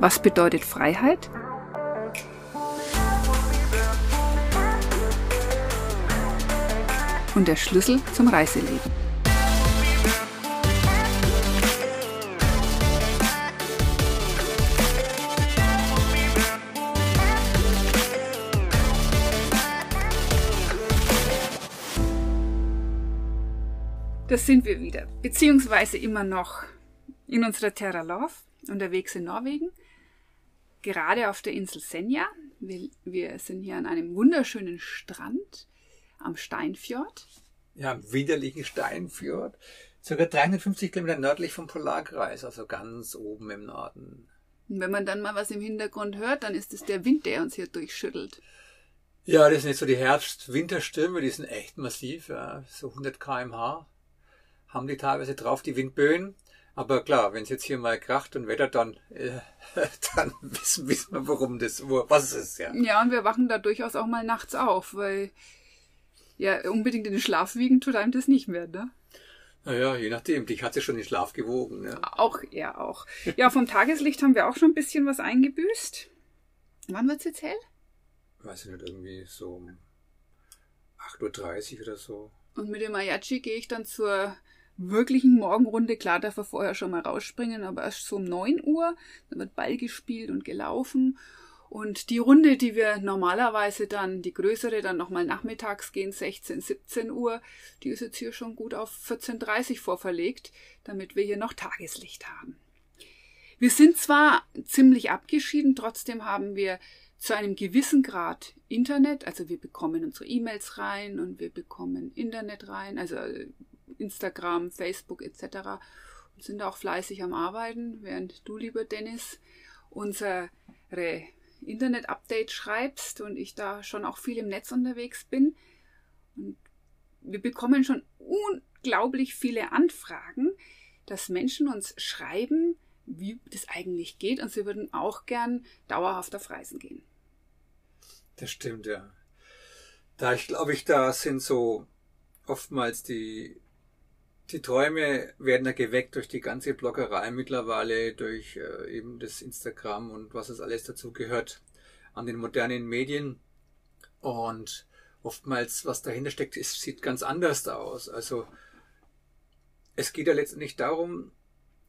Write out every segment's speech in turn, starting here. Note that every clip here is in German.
Was bedeutet Freiheit? Und der Schlüssel zum Reiseleben. Das sind wir wieder, beziehungsweise immer noch in unserer Terra Love, unterwegs in Norwegen, gerade auf der Insel Senja. Wir, wir sind hier an einem wunderschönen Strand am Steinfjord. Ja, am widerlichen Steinfjord. Circa 350 Kilometer nördlich vom Polarkreis, also ganz oben im Norden. Und wenn man dann mal was im Hintergrund hört, dann ist es der Wind, der uns hier durchschüttelt. Ja, das sind jetzt so die Herbst-Winterstürme, die sind echt massiv, ja. so 100 kmh haben die teilweise drauf, die Windböen. Aber klar, wenn es jetzt hier mal kracht und Wetter, dann, äh, dann wissen, wissen wir, warum das, wo, was es ist, ja. Ja, und wir wachen da durchaus auch mal nachts auf, weil ja, unbedingt in den Schlaf wiegen tut einem das nicht mehr, ne? Naja, je nachdem. Dich hat sie schon in Schlaf gewogen. Ne? Auch, ja, auch. Ja, vom Tageslicht haben wir auch schon ein bisschen was eingebüßt. Wann wird's jetzt hell? Weiß ich nicht, irgendwie so um 8.30 Uhr oder so. Und mit dem Ayachi gehe ich dann zur wirklichen Morgenrunde. Klar darf er vorher schon mal rausspringen, aber erst so um 9 Uhr. Dann wird Ball gespielt und gelaufen. Und die Runde, die wir normalerweise dann, die größere, dann nochmal nachmittags gehen, 16, 17 Uhr, die ist jetzt hier schon gut auf 14.30 Uhr vorverlegt, damit wir hier noch Tageslicht haben. Wir sind zwar ziemlich abgeschieden, trotzdem haben wir zu einem gewissen Grad Internet, also wir bekommen unsere E-Mails rein und wir bekommen Internet rein, also Instagram, Facebook etc. und sind auch fleißig am Arbeiten, während du, lieber Dennis, unsere Internet-Update schreibst und ich da schon auch viel im Netz unterwegs bin. Und wir bekommen schon unglaublich viele Anfragen, dass Menschen uns schreiben, wie das eigentlich geht und sie würden auch gern dauerhaft auf Reisen gehen. Das stimmt, ja. Da ich glaube ich, da sind so oftmals die die Träume werden ja geweckt durch die ganze Bloggerei mittlerweile, durch äh, eben das Instagram und was es alles dazu gehört an den modernen Medien. Und oftmals, was dahinter steckt, ist, sieht ganz anders aus. Also es geht ja letztendlich darum,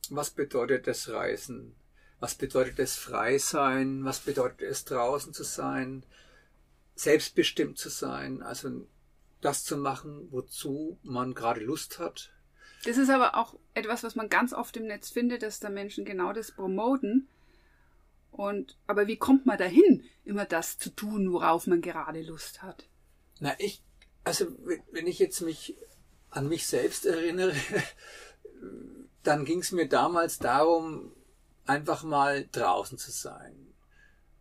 was bedeutet das Reisen? Was bedeutet das Freisein? Was bedeutet es draußen zu sein? Selbstbestimmt zu sein? Also das zu machen, wozu man gerade Lust hat, das ist aber auch etwas, was man ganz oft im Netz findet, dass da Menschen genau das promoten. Und, aber wie kommt man dahin, immer das zu tun, worauf man gerade Lust hat? Na, ich, also, wenn ich jetzt mich an mich selbst erinnere, dann ging es mir damals darum, einfach mal draußen zu sein.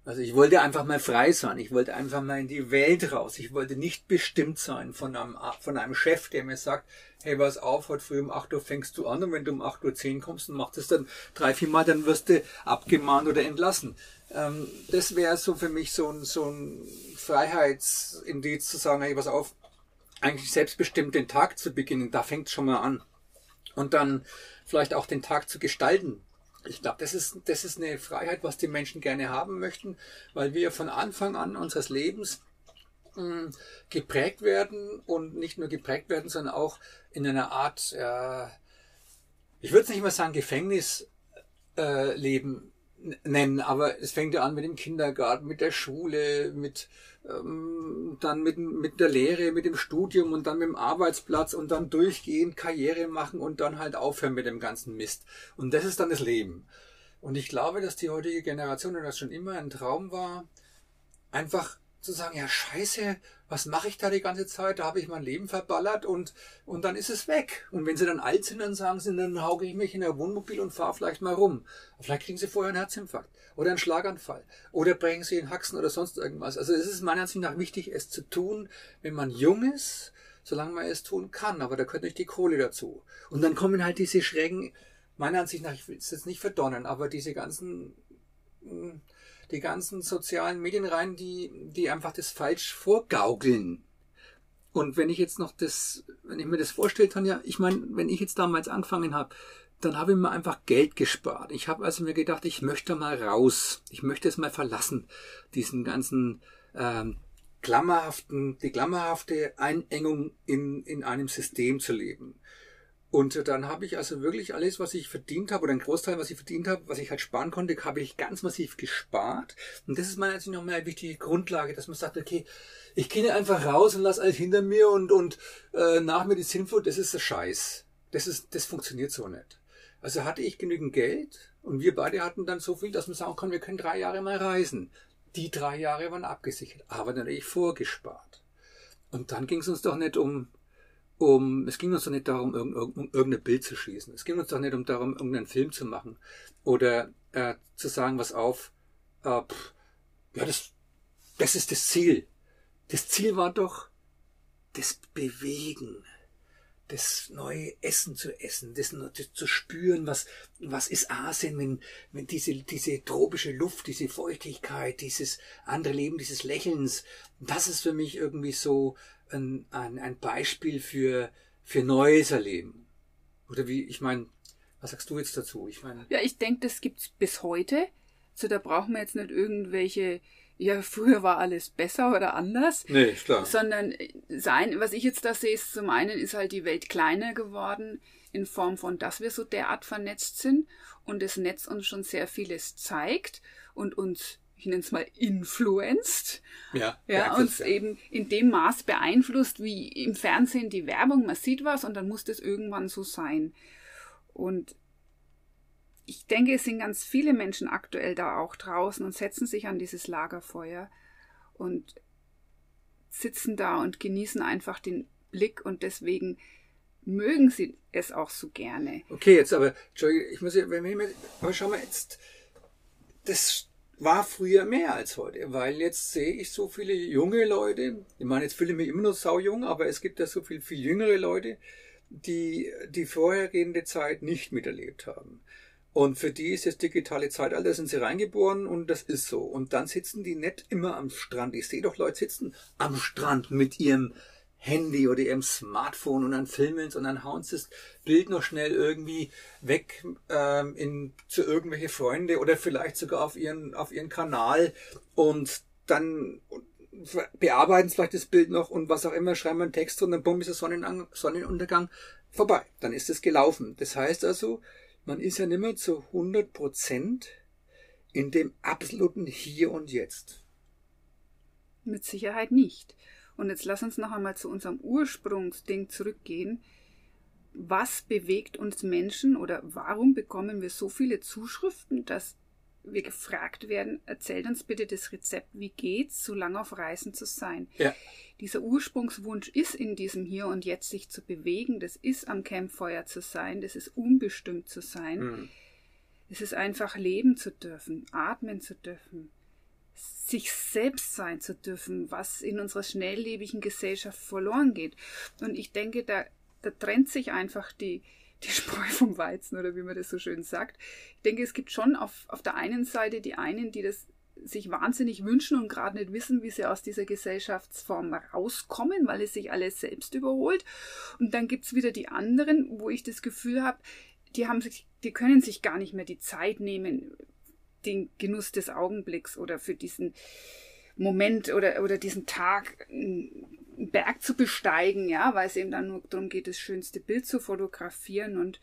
Also ich wollte einfach mal frei sein. Ich wollte einfach mal in die Welt raus. Ich wollte nicht bestimmt sein von einem, von einem Chef, der mir sagt, hey, pass auf, heute früh um 8 Uhr fängst du an und wenn du um 8.10 Uhr kommst und machst es dann drei, vier Mal, dann wirst du abgemahnt oder entlassen. Ähm, das wäre so für mich so ein, so ein Freiheitsindiz zu sagen, hey, pass auf, eigentlich selbstbestimmt den Tag zu beginnen, da fängt schon mal an. Und dann vielleicht auch den Tag zu gestalten ich glaube, das ist, das ist eine Freiheit, was die Menschen gerne haben möchten, weil wir von Anfang an unseres Lebens mh, geprägt werden und nicht nur geprägt werden, sondern auch in einer Art, äh, ich würde es nicht mal sagen Gefängnisleben äh, nennen, aber es fängt ja an mit dem Kindergarten, mit der Schule, mit dann mit, mit der Lehre, mit dem Studium und dann mit dem Arbeitsplatz und dann durchgehend Karriere machen und dann halt aufhören mit dem ganzen Mist. Und das ist dann das Leben. Und ich glaube, dass die heutige Generation, und das schon immer ein Traum war, einfach zu sagen, ja scheiße, was mache ich da die ganze Zeit? Da habe ich mein Leben verballert und, und dann ist es weg. Und wenn sie dann alt sind, dann sagen sie, dann hauge ich mich in ein Wohnmobil und fahre vielleicht mal rum. Vielleicht kriegen sie vorher einen Herzinfarkt oder einen Schlaganfall oder brechen sie in Haxen oder sonst irgendwas. Also es ist meiner Ansicht nach wichtig, es zu tun, wenn man jung ist, solange man es tun kann. Aber da gehört nicht die Kohle dazu. Und dann kommen halt diese schrägen, meiner Ansicht nach, ich will es jetzt nicht verdonnen, aber diese ganzen hm, die ganzen sozialen Medien rein, die, die einfach das falsch vorgaukeln. Und wenn ich jetzt noch das, wenn ich mir das vorstelle, Tanja, ich meine, wenn ich jetzt damals angefangen habe, dann habe ich mir einfach Geld gespart. Ich habe also mir gedacht, ich möchte mal raus. Ich möchte es mal verlassen, diesen ganzen ähm, klammerhaften, die klammerhafte Einengung in, in einem System zu leben. Und dann habe ich also wirklich alles, was ich verdient habe, oder ein Großteil, was ich verdient habe, was ich halt sparen konnte, habe ich ganz massiv gespart. Und das ist meiner noch mal eine wichtige Grundlage, dass man sagt, okay, ich gehe einfach raus und lasse alles hinter mir und, und äh, nach mir die Sinnflut, das ist der Scheiß. Das, ist, das funktioniert so nicht. Also hatte ich genügend Geld und wir beide hatten dann so viel, dass man sagen kann, wir können drei Jahre mal reisen. Die drei Jahre waren abgesichert, aber natürlich vorgespart. Und dann ging es uns doch nicht um, um, es ging uns doch nicht darum, um, um irgendein Bild zu schießen. Es ging uns doch nicht um darum, irgendeinen Film zu machen oder äh, zu sagen, was auf, äh, pff, ja, das, das ist das Ziel. Das Ziel war doch das Bewegen das neue Essen zu essen, das, das zu spüren, was, was ist Asien, wenn, wenn diese, diese tropische Luft, diese Feuchtigkeit, dieses andere Leben, dieses Lächelns, das ist für mich irgendwie so ein, ein, ein Beispiel für, für neues Erleben. Oder wie, ich meine, was sagst du jetzt dazu? Ich meine. Ja, ich denke, das gibt's bis heute. So, da brauchen wir jetzt nicht irgendwelche ja, früher war alles besser oder anders. Nee, klar. Sondern sein, was ich jetzt da sehe, ist zum einen ist halt die Welt kleiner geworden in Form von, dass wir so derart vernetzt sind und das Netz uns schon sehr vieles zeigt und uns ich nenne es mal influenced. Ja, ja uns ja. eben in dem Maß beeinflusst, wie im Fernsehen die Werbung, man sieht was und dann muss das irgendwann so sein. Und ich denke, es sind ganz viele Menschen aktuell da auch draußen und setzen sich an dieses Lagerfeuer und sitzen da und genießen einfach den Blick und deswegen mögen sie es auch so gerne. Okay, jetzt aber, Entschuldigung, ich muss ja, wenn wir, aber schau mal jetzt, das war früher mehr als heute, weil jetzt sehe ich so viele junge Leute, ich meine, jetzt fühle ich mich immer noch saujung, aber es gibt ja so viel, viel jüngere Leute, die die vorhergehende Zeit nicht miterlebt haben. Und für die ist das digitale Zeitalter, sind sie reingeboren und das ist so. Und dann sitzen die nicht immer am Strand. Ich sehe doch Leute sitzen am Strand mit ihrem Handy oder ihrem Smartphone und dann filmen und dann hauen sie das Bild noch schnell irgendwie weg ähm, in, zu irgendwelche Freunde oder vielleicht sogar auf ihren, auf ihren Kanal und dann bearbeiten sie vielleicht das Bild noch und was auch immer, schreiben einen Text und dann bumm ist der Sonnenuntergang vorbei. Dann ist es gelaufen. Das heißt also, man ist ja nicht mehr zu 100 Prozent in dem absoluten Hier und Jetzt. Mit Sicherheit nicht. Und jetzt lass uns noch einmal zu unserem Ursprungsding zurückgehen. Was bewegt uns Menschen oder warum bekommen wir so viele Zuschriften, dass wir gefragt werden, erzählt uns bitte das Rezept, wie geht's, so lange auf Reisen zu sein. Ja. Dieser Ursprungswunsch ist in diesem Hier und Jetzt sich zu bewegen, das ist am Campfeuer zu sein, das ist unbestimmt zu sein. Mhm. Es ist einfach leben zu dürfen, atmen zu dürfen, sich selbst sein zu dürfen, was in unserer schnelllebigen Gesellschaft verloren geht. Und ich denke, da, da trennt sich einfach die, die Spreu vom Weizen oder wie man das so schön sagt. Ich denke, es gibt schon auf, auf der einen Seite die einen, die das sich wahnsinnig wünschen und gerade nicht wissen, wie sie aus dieser Gesellschaftsform rauskommen, weil es sich alles selbst überholt. Und dann gibt es wieder die anderen, wo ich das Gefühl habe, die haben sich, die können sich gar nicht mehr die Zeit nehmen, den Genuss des Augenblicks oder für diesen Moment oder, oder diesen Tag einen Berg zu besteigen, ja, weil es eben dann nur darum geht, das schönste Bild zu fotografieren und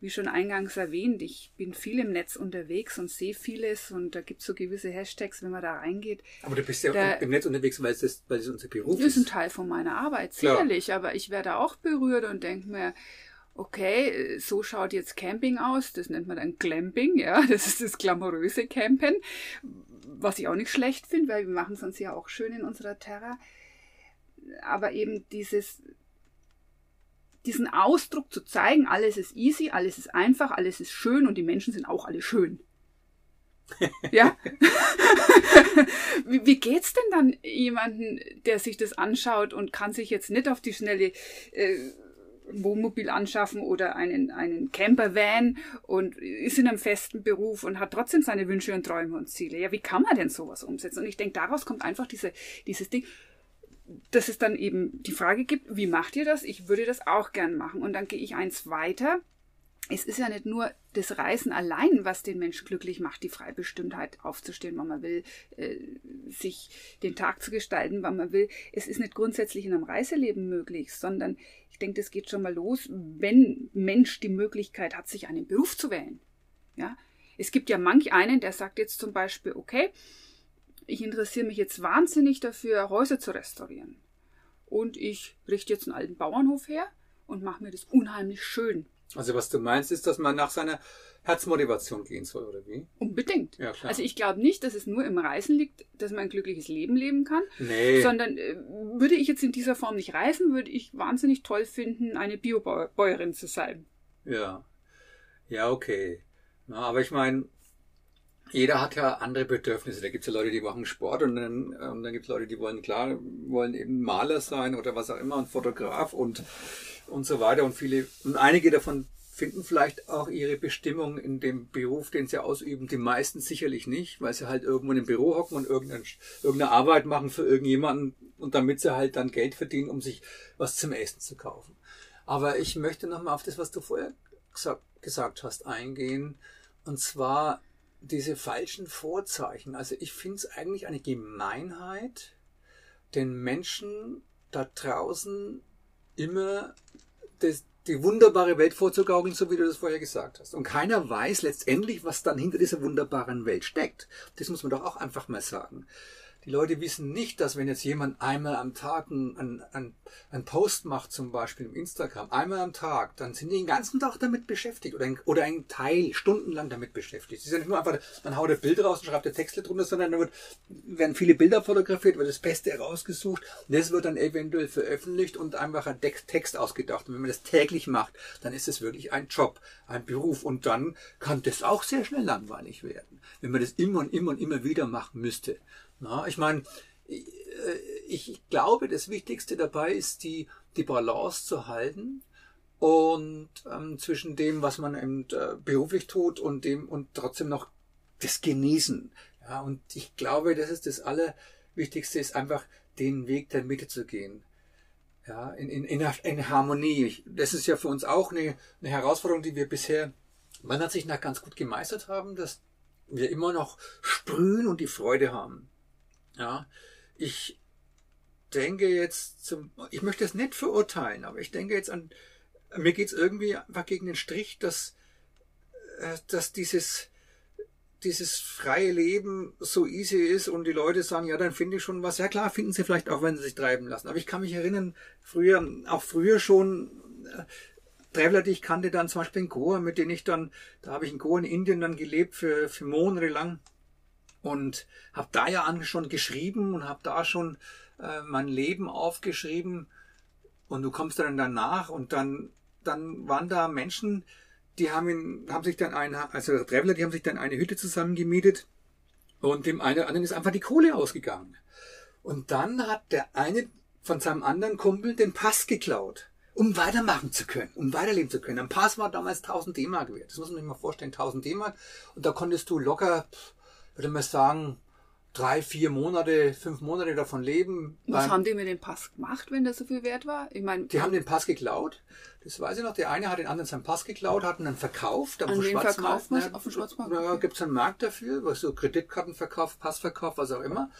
wie schon eingangs erwähnt, ich bin viel im Netz unterwegs und sehe vieles und da gibt es so gewisse Hashtags, wenn man da reingeht. Aber du bist ja da, im Netz unterwegs, weil es, das, weil es unser Beruf ist. Das ist ein Teil von meiner Arbeit, sicherlich, Klar. aber ich werde auch berührt und denke mir, okay, so schaut jetzt Camping aus, das nennt man dann Glamping, ja, das ist das glamouröse Campen, was ich auch nicht schlecht finde, weil wir machen es uns ja auch schön in unserer Terra aber eben dieses, diesen Ausdruck zu zeigen, alles ist easy, alles ist einfach, alles ist schön und die Menschen sind auch alle schön. ja. wie, wie geht's denn dann jemanden, der sich das anschaut und kann sich jetzt nicht auf die schnelle äh, Wohnmobil anschaffen oder einen, einen Campervan und ist in einem festen Beruf und hat trotzdem seine Wünsche und Träume und Ziele. Ja, wie kann man denn sowas umsetzen? Und ich denke, daraus kommt einfach diese, dieses Ding dass es dann eben die Frage gibt, wie macht ihr das? Ich würde das auch gern machen. Und dann gehe ich eins weiter. Es ist ja nicht nur das Reisen allein, was den Menschen glücklich macht, die Freibestimmtheit aufzustehen, wann man will, äh, sich den Tag zu gestalten, wann man will. Es ist nicht grundsätzlich in einem Reiseleben möglich, sondern ich denke, das geht schon mal los, wenn Mensch die Möglichkeit hat, sich einen Beruf zu wählen. Ja, es gibt ja manch einen, der sagt jetzt zum Beispiel, okay, ich interessiere mich jetzt wahnsinnig dafür, Häuser zu restaurieren. Und ich richte jetzt einen alten Bauernhof her und mache mir das unheimlich schön. Also was du meinst, ist, dass man nach seiner Herzmotivation gehen soll, oder wie? Unbedingt. Ja, klar. Also ich glaube nicht, dass es nur im Reisen liegt, dass man ein glückliches Leben leben kann. Nee. Sondern äh, würde ich jetzt in dieser Form nicht reisen, würde ich wahnsinnig toll finden, eine Biobäuerin zu sein. Ja. Ja, okay. Na, aber ich meine, jeder hat ja andere Bedürfnisse. Da gibt es ja Leute, die machen Sport und dann, und dann gibt es Leute, die wollen klar, wollen eben Maler sein oder was auch immer und Fotograf und, und so weiter. Und viele, und einige davon finden vielleicht auch ihre Bestimmung in dem Beruf, den sie ausüben. Die meisten sicherlich nicht, weil sie halt irgendwo in einem Büro hocken und irgendeine, irgendeine Arbeit machen für irgendjemanden und damit sie halt dann Geld verdienen, um sich was zum Essen zu kaufen. Aber ich möchte nochmal auf das, was du vorher gesagt, gesagt hast, eingehen. Und zwar diese falschen Vorzeichen. Also ich finde es eigentlich eine Gemeinheit, den Menschen da draußen immer das, die wunderbare Welt vorzugaukeln, so wie du das vorher gesagt hast. Und keiner weiß letztendlich, was dann hinter dieser wunderbaren Welt steckt. Das muss man doch auch einfach mal sagen. Die Leute wissen nicht, dass wenn jetzt jemand einmal am Tag einen, einen, einen Post macht, zum Beispiel im Instagram, einmal am Tag, dann sind die den ganzen Tag damit beschäftigt oder ein, oder ein Teil stundenlang damit beschäftigt. Es ist ja nicht nur einfach, man haut ein Bild raus und schreibt der Texte drunter, sondern da wird, werden viele Bilder fotografiert, wird das Beste herausgesucht. Das wird dann eventuell veröffentlicht und einfach ein Text ausgedacht. Und wenn man das täglich macht, dann ist es wirklich ein Job, ein Beruf. Und dann kann das auch sehr schnell langweilig werden, wenn man das immer und immer und immer wieder machen müsste. Na, ich meine, äh, ich glaube, das Wichtigste dabei ist, die, die Balance zu halten und ähm, zwischen dem, was man eben, äh, beruflich tut und dem und trotzdem noch das Genießen. Ja, und ich glaube, das ist das Allerwichtigste, ist einfach den Weg der Mitte zu gehen. Ja, in, in, in, in Harmonie. Das ist ja für uns auch eine, eine Herausforderung, die wir bisher, man hat sich nach ganz gut gemeistert haben, dass wir immer noch sprühen und die Freude haben. Ja, ich denke jetzt zum, ich möchte es nicht verurteilen, aber ich denke jetzt an, mir geht es irgendwie einfach gegen den Strich, dass, äh, dass dieses, dieses freie Leben so easy ist und die Leute sagen, ja, dann finde ich schon was. Ja klar, finden sie vielleicht auch, wenn sie sich treiben lassen. Aber ich kann mich erinnern, früher, auch früher schon, äh, Traveler, die ich kannte, dann zum Beispiel in Goa, mit denen ich dann, da habe ich in Goa in Indien dann gelebt für, für Monate lang und habe da ja schon geschrieben und habe da schon äh, mein Leben aufgeschrieben und du kommst dann danach und dann dann waren da Menschen, die haben, in, haben sich dann eine, also Traveler, die haben sich dann eine Hütte zusammengemietet und dem einen anderen ist einfach die Kohle ausgegangen. Und dann hat der eine von seinem anderen Kumpel den Pass geklaut, um weitermachen zu können, um weiterleben zu können. Ein Pass war damals 1000 D-Mark wert. Das muss man sich mal vorstellen, 1000 D-Mark. Und da konntest du locker würde man sagen, drei, vier Monate, fünf Monate davon leben. Was haben die mit dem Pass gemacht, wenn der so viel wert war? Ich meine, die haben den Pass geklaut. Das weiß ich noch. Der eine hat den anderen seinen Pass geklaut, hat ihn dann verkauft. An wen verkauft man auf dem Schwarzmarkt? Da gibt es einen Markt dafür, was so Kreditkartenverkauf, Passverkauf, was auch immer.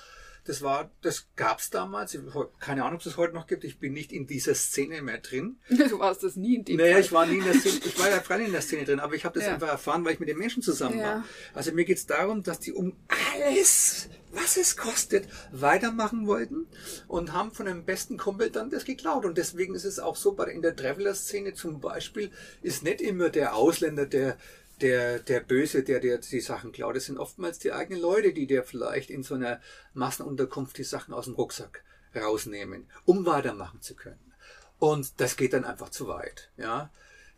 Das war, das gab's damals. Ich, keine Ahnung, ob es das heute noch gibt. Ich bin nicht in dieser Szene mehr drin. Du warst das nie in dem Naja, Fall. ich war nie in der Szene. Ich war ja freilich in der Szene drin, aber ich habe das ja. einfach erfahren, weil ich mit den Menschen zusammen ja. war. Also mir geht's darum, dass die um alles, was es kostet, weitermachen wollten und haben von einem besten Kumpel dann das geklaut. Und deswegen ist es auch so, bei in der Traveler-Szene zum Beispiel ist nicht immer der Ausländer, der der, der Böse, der dir die Sachen klaut. Das sind oftmals die eigenen Leute, die dir vielleicht in so einer Massenunterkunft die Sachen aus dem Rucksack rausnehmen, um weitermachen zu können. Und das geht dann einfach zu weit. Ja,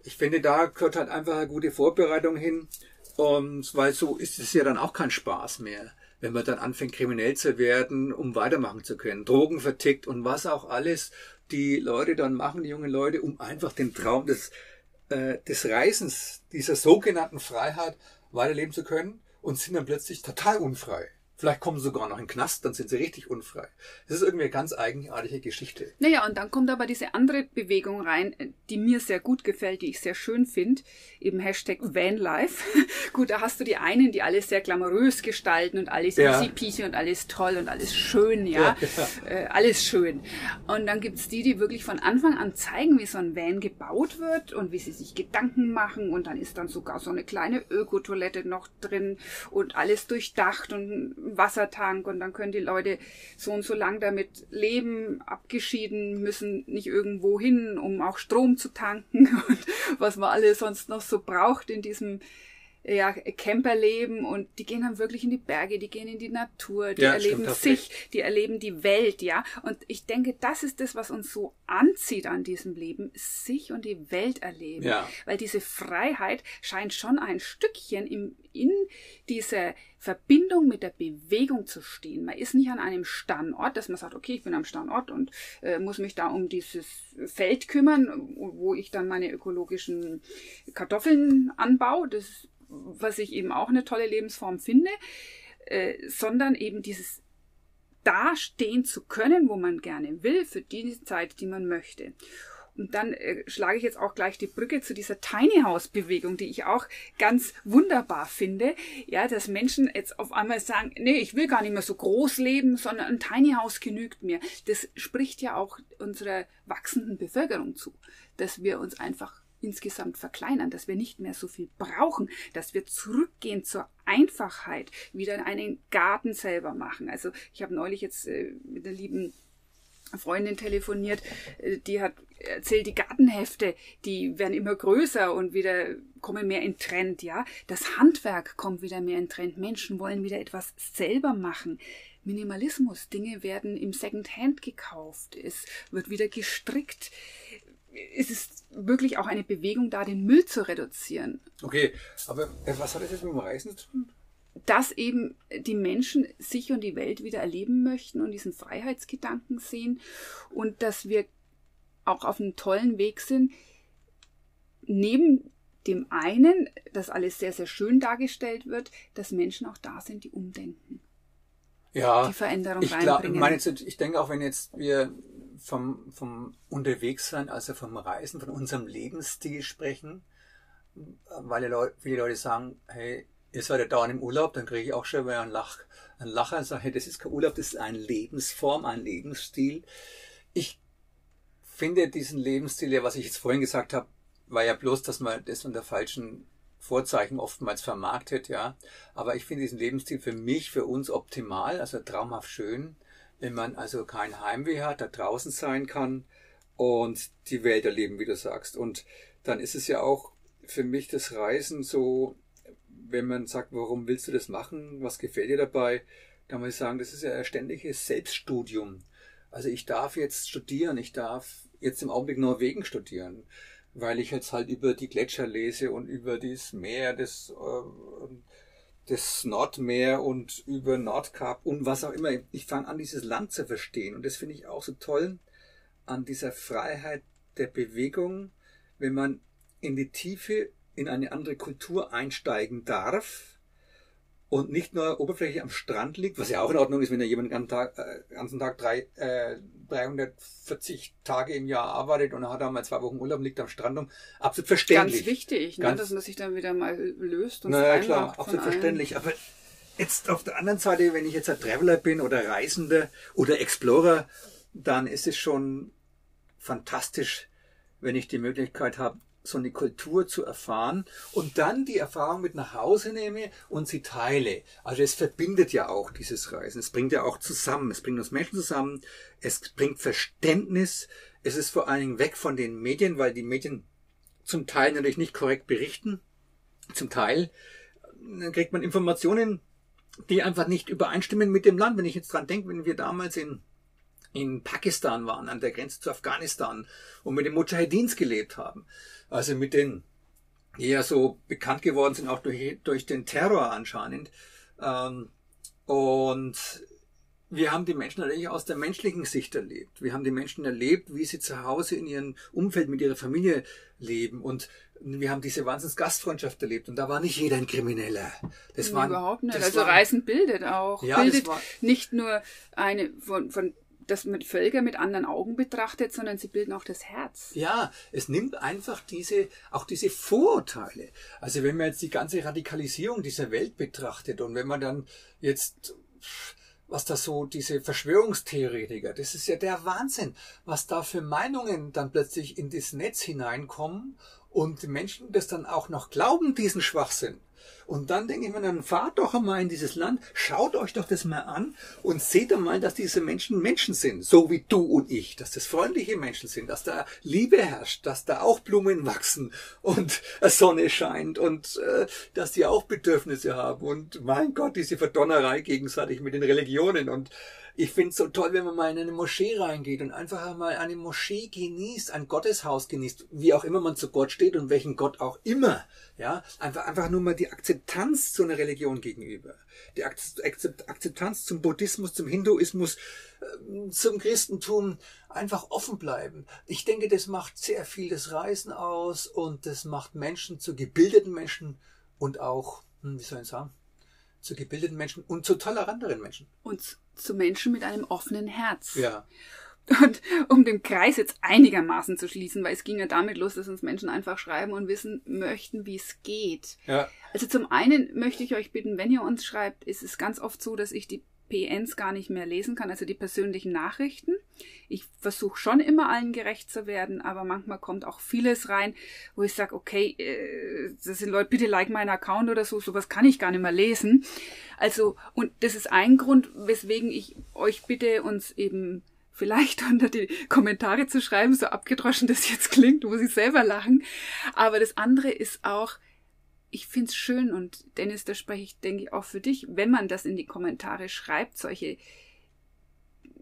ich finde, da gehört halt einfach eine gute Vorbereitung hin. Und weil so ist es ja dann auch kein Spaß mehr, wenn man dann anfängt, kriminell zu werden, um weitermachen zu können. Drogen vertickt und was auch alles die Leute dann machen, die jungen Leute, um einfach den Traum des äh, des Reisens, dieser sogenannten Freiheit weiterleben zu können und sind dann plötzlich total unfrei. Vielleicht kommen sie sogar noch in den Knast, dann sind sie richtig unfrei. Das ist irgendwie eine ganz eigenartige Geschichte. Naja, und dann kommt aber diese andere Bewegung rein, die mir sehr gut gefällt, die ich sehr schön finde, eben Hashtag Vanlife. gut, da hast du die einen, die alles sehr glamourös gestalten und alles ja. easy peasy und alles toll und alles schön, ja. ja. Äh, alles schön. Und dann gibt's die, die wirklich von Anfang an zeigen, wie so ein Van gebaut wird und wie sie sich Gedanken machen und dann ist dann sogar so eine kleine Ökotoilette noch drin und alles durchdacht und Wassertank und dann können die Leute so und so lang damit leben, abgeschieden, müssen nicht irgendwo hin, um auch Strom zu tanken und was man alles sonst noch so braucht in diesem ja, Camperleben und die gehen dann wirklich in die Berge, die gehen in die Natur, die ja, erleben sich, die erleben die Welt, ja. Und ich denke, das ist das, was uns so anzieht an diesem Leben, sich und die Welt erleben. Ja. Weil diese Freiheit scheint schon ein Stückchen im, in dieser Verbindung mit der Bewegung zu stehen. Man ist nicht an einem Standort, dass man sagt, okay, ich bin am Standort und äh, muss mich da um dieses Feld kümmern, wo ich dann meine ökologischen Kartoffeln anbaue. Das was ich eben auch eine tolle Lebensform finde, äh, sondern eben dieses dastehen zu können, wo man gerne will, für die Zeit, die man möchte. Und dann äh, schlage ich jetzt auch gleich die Brücke zu dieser Tiny House Bewegung, die ich auch ganz wunderbar finde. Ja, dass Menschen jetzt auf einmal sagen, nee, ich will gar nicht mehr so groß leben, sondern ein Tiny House genügt mir. Das spricht ja auch unserer wachsenden Bevölkerung zu, dass wir uns einfach insgesamt verkleinern, dass wir nicht mehr so viel brauchen, dass wir zurückgehen zur Einfachheit, wieder einen Garten selber machen. Also ich habe neulich jetzt äh, mit der lieben Freundin telefoniert, äh, die hat erzählt, die Gartenhefte, die werden immer größer und wieder kommen mehr in Trend, ja. Das Handwerk kommt wieder mehr in Trend. Menschen wollen wieder etwas selber machen. Minimalismus, Dinge werden im Secondhand gekauft. Es wird wieder gestrickt ist es wirklich auch eine Bewegung da, den Müll zu reduzieren. Okay, aber äh, was hat das jetzt mit dem Reisen zu tun? Dass eben die Menschen sich und die Welt wieder erleben möchten und diesen Freiheitsgedanken sehen und dass wir auch auf einem tollen Weg sind, neben dem einen, dass alles sehr, sehr schön dargestellt wird, dass Menschen auch da sind, die umdenken. Ja, die Veränderung ich reinbringen. Glaub, meine, ich denke auch, wenn jetzt wir vom, vom Unterwegssein, also vom Reisen, von unserem Lebensstil sprechen, weil die Leute, viele Leute sagen, hey, ihr seid ja dauernd im Urlaub, dann kriege ich auch schon mal einen, Lach, einen Lacher und sage, hey, das ist kein Urlaub, das ist eine Lebensform, ein Lebensstil. Ich finde diesen Lebensstil, ja, was ich jetzt vorhin gesagt habe, war ja bloß, dass man das unter falschen Vorzeichen oftmals vermarktet, ja. Aber ich finde diesen Lebensstil für mich, für uns optimal, also traumhaft schön wenn man also kein Heimweh hat, da draußen sein kann und die Welt erleben, wie du sagst. Und dann ist es ja auch für mich das Reisen so, wenn man sagt, warum willst du das machen, was gefällt dir dabei, dann muss ich sagen, das ist ja ein ständiges Selbststudium. Also ich darf jetzt studieren, ich darf jetzt im Augenblick Norwegen studieren, weil ich jetzt halt über die Gletscher lese und über das Meer, das äh, das Nordmeer und über Nordkap und was auch immer. Ich fange an, dieses Land zu verstehen. Und das finde ich auch so toll an dieser Freiheit der Bewegung, wenn man in die Tiefe in eine andere Kultur einsteigen darf und nicht nur oberflächlich am Strand liegt, was ja auch in Ordnung ist, wenn da jemand den ganzen Tag, äh, ganzen Tag drei, äh, 340 Tage im Jahr arbeitet und er hat einmal zwei Wochen Urlaub und liegt am Strand um. Absolut verständlich. Ganz wichtig, ne, dass man sich dann wieder mal löst und Naja, klar, absolut verständlich. Aber jetzt auf der anderen Seite, wenn ich jetzt ein Traveler bin oder Reisender oder Explorer, dann ist es schon fantastisch, wenn ich die Möglichkeit habe, so eine Kultur zu erfahren und dann die Erfahrung mit nach Hause nehme und sie teile. Also es verbindet ja auch dieses Reisen. Es bringt ja auch zusammen. Es bringt uns Menschen zusammen. Es bringt Verständnis. Es ist vor allen Dingen weg von den Medien, weil die Medien zum Teil natürlich nicht korrekt berichten. Zum Teil dann kriegt man Informationen, die einfach nicht übereinstimmen mit dem Land. Wenn ich jetzt dran denke, wenn wir damals in in Pakistan waren, an der Grenze zu Afghanistan und mit den Mujahedins gelebt haben. Also mit den, die ja so bekannt geworden sind, auch durch, durch den Terror anscheinend. Ähm, und wir haben die Menschen natürlich aus der menschlichen Sicht erlebt. Wir haben die Menschen erlebt, wie sie zu Hause in ihrem Umfeld mit ihrer Familie leben. Und wir haben diese Wahnsinns Gastfreundschaft erlebt und da war nicht jeder ein Krimineller. Das nee, waren, überhaupt nicht. Also Reisen bildet auch. Ja, bildet nicht nur eine von, von das mit Völker mit anderen Augen betrachtet, sondern sie bilden auch das Herz. Ja, es nimmt einfach diese, auch diese Vorurteile. Also wenn man jetzt die ganze Radikalisierung dieser Welt betrachtet und wenn man dann jetzt was da so diese Verschwörungstheoretiker, das ist ja der Wahnsinn, was da für Meinungen dann plötzlich in das Netz hineinkommen und Menschen das dann auch noch glauben, diesen Schwachsinn. Und dann denke ich mir, dann fahrt doch einmal in dieses Land, schaut euch doch das mal an und seht einmal, dass diese Menschen Menschen sind, so wie du und ich, dass das freundliche Menschen sind, dass da Liebe herrscht, dass da auch Blumen wachsen und Sonne scheint und äh, dass die auch Bedürfnisse haben. Und mein Gott, diese Verdonnerei gegenseitig mit den Religionen und ich finde es so toll, wenn man mal in eine Moschee reingeht und einfach mal eine Moschee genießt, ein Gotteshaus genießt, wie auch immer man zu Gott steht und welchen Gott auch immer. Ja, einfach, einfach nur mal die Akzeptanz zu einer Religion gegenüber. Die Akzeptanz zum Buddhismus, zum Hinduismus, ähm, zum Christentum einfach offen bleiben. Ich denke, das macht sehr viel das Reisen aus und das macht Menschen zu gebildeten Menschen und auch, hm, wie soll ich sagen, zu gebildeten Menschen und zu toleranteren Menschen. Und zu Menschen mit einem offenen Herz. Ja. Und um den Kreis jetzt einigermaßen zu schließen, weil es ging ja damit los, dass uns Menschen einfach schreiben und wissen möchten, wie es geht. Ja. Also zum einen möchte ich euch bitten, wenn ihr uns schreibt, ist es ganz oft so, dass ich die PNs gar nicht mehr lesen kann, also die persönlichen Nachrichten. Ich versuche schon immer allen gerecht zu werden, aber manchmal kommt auch vieles rein, wo ich sage, okay, äh, das sind Leute, bitte like meinen Account oder so, sowas kann ich gar nicht mehr lesen. Also, und das ist ein Grund, weswegen ich euch bitte, uns eben vielleicht unter die Kommentare zu schreiben, so abgedroschen das jetzt klingt, muss ich selber lachen. Aber das andere ist auch, ich find's schön und Dennis, da spreche ich, denke ich, auch für dich, wenn man das in die Kommentare schreibt, solche,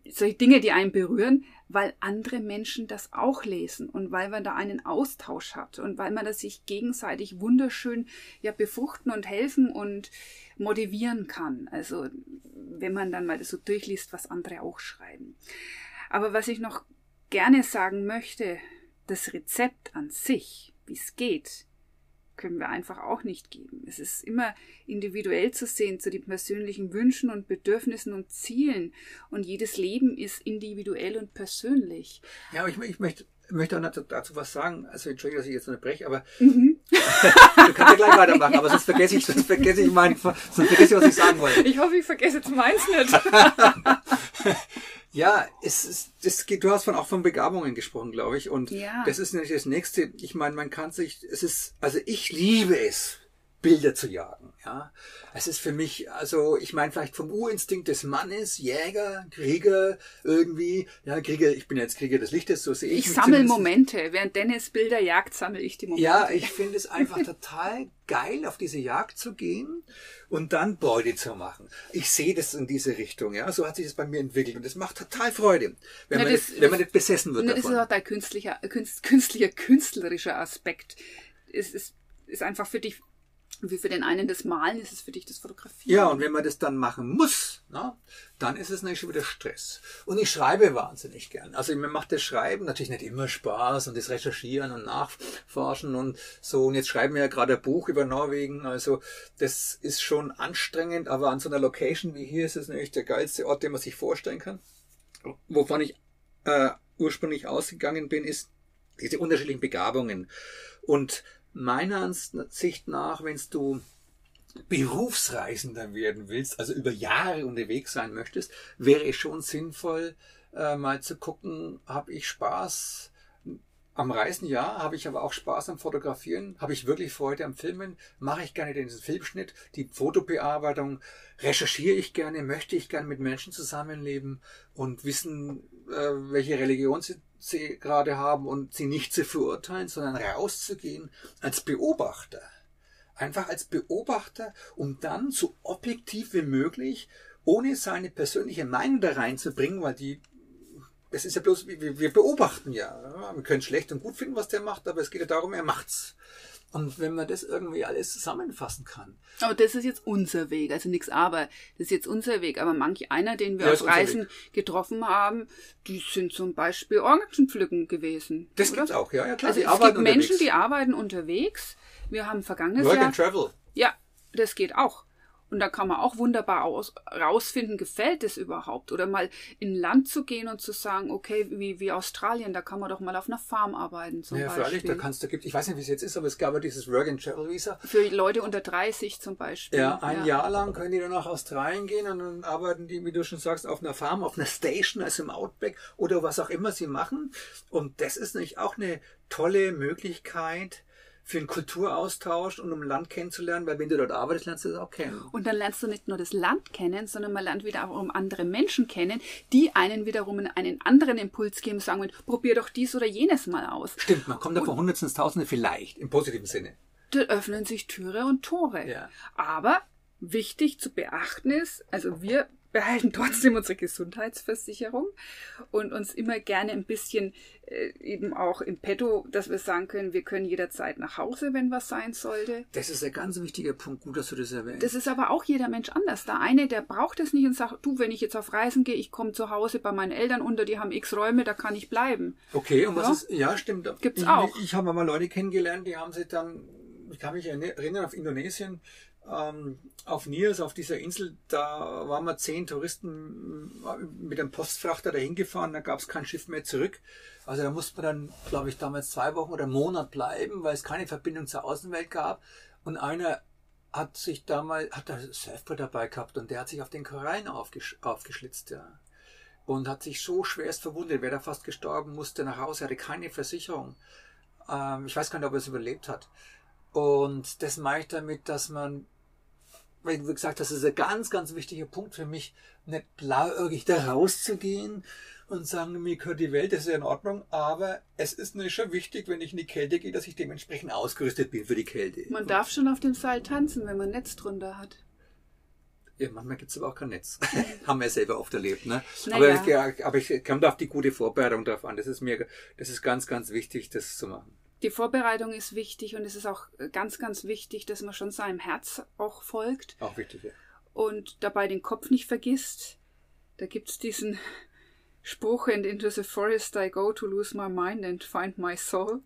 solche Dinge, die einen berühren, weil andere Menschen das auch lesen und weil man da einen Austausch hat und weil man das sich gegenseitig wunderschön ja befruchten und helfen und motivieren kann. Also wenn man dann mal das so durchliest, was andere auch schreiben. Aber was ich noch gerne sagen möchte, das Rezept an sich, wie es geht, können wir einfach auch nicht geben. Es ist immer individuell zu sehen zu den persönlichen Wünschen und Bedürfnissen und Zielen. Und jedes Leben ist individuell und persönlich. Ja, aber ich, ich möchte, möchte auch dazu was sagen. Also entschuldige, dass ich jetzt unterbreche, aber mhm. du kannst ja gleich weitermachen, aber sonst vergesse ich, sonst vergesse ich mein, sonst vergesse ich, was ich sagen wollte. Ich hoffe, ich vergesse jetzt meins nicht. Ja, es ist, das geht, du hast von, auch von Begabungen gesprochen, glaube ich. Und ja. das ist nämlich das nächste. Ich meine, man kann sich, es ist, also ich liebe es, Bilder zu jagen. Ja, es ist für mich, also ich meine vielleicht vom Urinstinkt des Mannes, Jäger, Krieger, irgendwie, ja Krieger, ich bin jetzt Krieger des Lichtes, so sehe ich. Ich sammle Momente, während Dennis Bilder jagt, sammle ich die Momente. Ja, ich finde es einfach total geil, auf diese Jagd zu gehen und dann Beute zu machen. Ich sehe das in diese Richtung, ja, so hat sich das bei mir entwickelt und das macht total Freude, wenn, Na, man, das, nicht, wenn man nicht besessen wird Na, davon. Das ist auch dein künstlicher, künstlicher, künstlerischer Aspekt. Es ist, ist einfach für dich wie für den einen das Malen ist es für dich das Fotografieren. Ja, und wenn man das dann machen muss, na, dann ist es natürlich schon wieder Stress. Und ich schreibe wahnsinnig gern. Also mir macht das Schreiben natürlich nicht immer Spaß und das Recherchieren und Nachforschen und so. Und jetzt schreiben wir ja gerade ein Buch über Norwegen. Also das ist schon anstrengend, aber an so einer Location wie hier ist es natürlich der geilste Ort, den man sich vorstellen kann. Wovon ich äh, ursprünglich ausgegangen bin, ist diese unterschiedlichen Begabungen. Und meiner Ansicht nach, wenn du Berufsreisender werden willst, also über Jahre unterwegs sein möchtest, wäre es schon sinnvoll, äh, mal zu gucken, habe ich Spaß am Reisen, ja, habe ich aber auch Spaß am Fotografieren, habe ich wirklich Freude am Filmen, mache ich gerne den Filmschnitt, die Fotobearbeitung, recherchiere ich gerne, möchte ich gerne mit Menschen zusammenleben und wissen, äh, welche Religion sie sie gerade haben und sie nicht zu verurteilen, sondern rauszugehen als Beobachter. Einfach als Beobachter, um dann so objektiv wie möglich, ohne seine persönliche Meinung da reinzubringen, weil die, es ist ja bloß, wir, wir beobachten ja. Wir können schlecht und gut finden, was der macht, aber es geht ja darum, er macht's. Und wenn man das irgendwie alles zusammenfassen kann. Aber das ist jetzt unser Weg, also nichts aber. Das ist jetzt unser Weg. Aber manch einer, den wir Ja, auf Reisen Weg. getroffen haben, die sind zum Beispiel Orangenpflücken gewesen. Das oder? gibt's auch, ja, ja klar. Also es gibt Menschen, unterwegs. die arbeiten unterwegs. Wir haben vergangenes Work Jahr. and Travel. Ja, das geht auch. Und da kann man auch wunderbar aus, rausfinden, gefällt es überhaupt? Oder mal in ein Land zu gehen und zu sagen, okay, wie, wie Australien, da kann man doch mal auf einer Farm arbeiten zum Ja, freilich, da kannst du, gibt, ich weiß nicht, wie es jetzt ist, aber es gab ja dieses Work and Travel Visa. Für Leute unter 30 zum Beispiel. Ja, ein Jahr lang können die dann nach Australien gehen und dann arbeiten die, wie du schon sagst, auf einer Farm, auf einer Station, also im Outback oder was auch immer sie machen. Und das ist nämlich auch eine tolle Möglichkeit für einen Kulturaustausch und um Land kennenzulernen, weil wenn du dort arbeitest, lernst du das auch kennen. Und dann lernst du nicht nur das Land kennen, sondern man lernt wiederum andere Menschen kennen, die einen wiederum einen anderen Impuls geben, sagen, probier doch dies oder jenes mal aus. Stimmt, man kommt da von Hundertsten ins Tausende vielleicht, im positiven Sinne. Da öffnen sich Türe und Tore. Ja. Aber wichtig zu beachten ist, also wir behalten trotzdem unsere Gesundheitsversicherung und uns immer gerne ein bisschen äh, eben auch im Petto, dass wir sagen können, wir können jederzeit nach Hause, wenn was sein sollte. Das ist ein ganz wichtiger Punkt, gut, dass du das erwähnst. Das ist aber auch jeder Mensch anders. Der eine, der braucht es nicht und sagt, du, wenn ich jetzt auf Reisen gehe, ich komme zu Hause bei meinen Eltern unter, die haben x Räume, da kann ich bleiben. Okay, und was Ja. ist, ja, stimmt. Gibt's ich, auch. Ich habe mal Leute kennengelernt, die haben sich dann, ich kann mich erinnern, auf Indonesien, ähm, auf Nias, auf dieser Insel, da waren wir zehn Touristen äh, mit einem Postfrachter dahin gefahren, da gab es kein Schiff mehr zurück. Also da musste man dann, glaube ich, damals zwei Wochen oder einen Monat bleiben, weil es keine Verbindung zur Außenwelt gab. Und einer hat sich damals, hat da Surfbrett dabei gehabt und der hat sich auf den Korallen aufgesch aufgeschlitzt, ja und hat sich so schwerst verwundet, wäre da fast gestorben, musste nach Hause, hatte keine Versicherung. Ähm, ich weiß gar nicht, ob er es überlebt hat. Und das meine ich damit, dass man, wie du gesagt das ist ein ganz, ganz wichtiger Punkt für mich, nicht blauäugig da rauszugehen und sagen, mir gehört die Welt, das ist ja in Ordnung, aber es ist mir schon wichtig, wenn ich in die Kälte gehe, dass ich dementsprechend ausgerüstet bin für die Kälte. Man darf schon auf dem Seil tanzen, wenn man Netz drunter hat. Ja, manchmal gibt es aber auch kein Netz. Haben wir ja selber oft erlebt, ne? Naja. Aber, ich, aber ich komme da auf die gute Vorbereitung drauf an. Das ist mir, das ist ganz, ganz wichtig, das zu machen. Die Vorbereitung ist wichtig und es ist auch ganz, ganz wichtig, dass man schon seinem Herz auch folgt Auch wichtig, ja. und dabei den Kopf nicht vergisst. Da gibt's diesen Spruch, and into the forest I go to lose my mind and find my soul.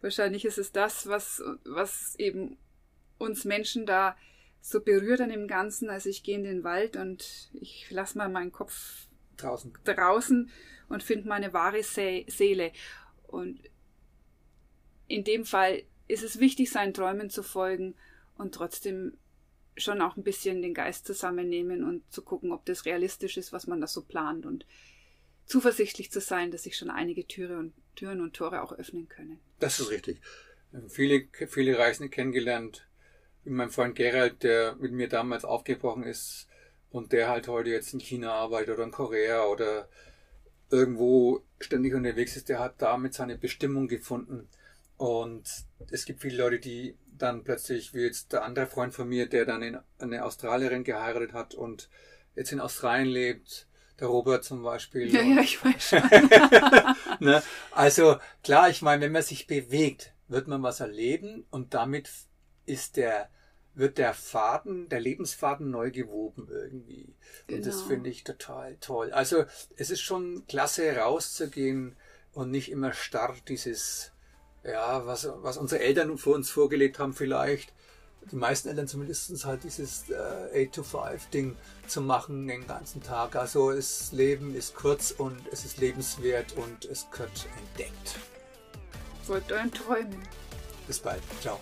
Wahrscheinlich ist es das, was, was eben uns Menschen da so berührt an dem Ganzen. Also ich gehe in den Wald und ich lasse mal meinen Kopf Draußen. draußen und finde meine wahre Se Seele. Und in dem Fall ist es wichtig, seinen Träumen zu folgen und trotzdem schon auch ein bisschen den Geist zusammennehmen und zu gucken, ob das realistisch ist, was man da so plant und zuversichtlich zu sein, dass sich schon einige Türe und, Türen und Tore auch öffnen können. Das ist richtig. Viele, viele Reisende kennengelernt. Wie mein Freund Gerald, der mit mir damals aufgebrochen ist und der halt heute jetzt in China arbeitet oder in Korea oder irgendwo ständig unterwegs ist, der hat damit seine Bestimmung gefunden. Und es gibt viele Leute, die dann plötzlich, wie jetzt der andere Freund von mir, der dann in eine Australierin geheiratet hat und jetzt in Australien lebt, der Robert zum Beispiel. Ja, ja, ich weiß schon. ne? Also klar, ich meine, wenn man sich bewegt, wird man was erleben und damit ist der wird der Faden, der Lebensfaden neu gewoben irgendwie. Und das Genau. finde ich total toll. Also es ist schon klasse rauszugehen und nicht immer starr dieses, ja, was, was unsere Eltern vor uns vorgelebt haben vielleicht. Die meisten Eltern zumindest halt dieses äh, 8-to-5-Ding zu machen den ganzen Tag. Also das Leben ist kurz und es ist lebenswert und es gehört entdeckt. Folgt euren Träumen. Bis bald. Ciao.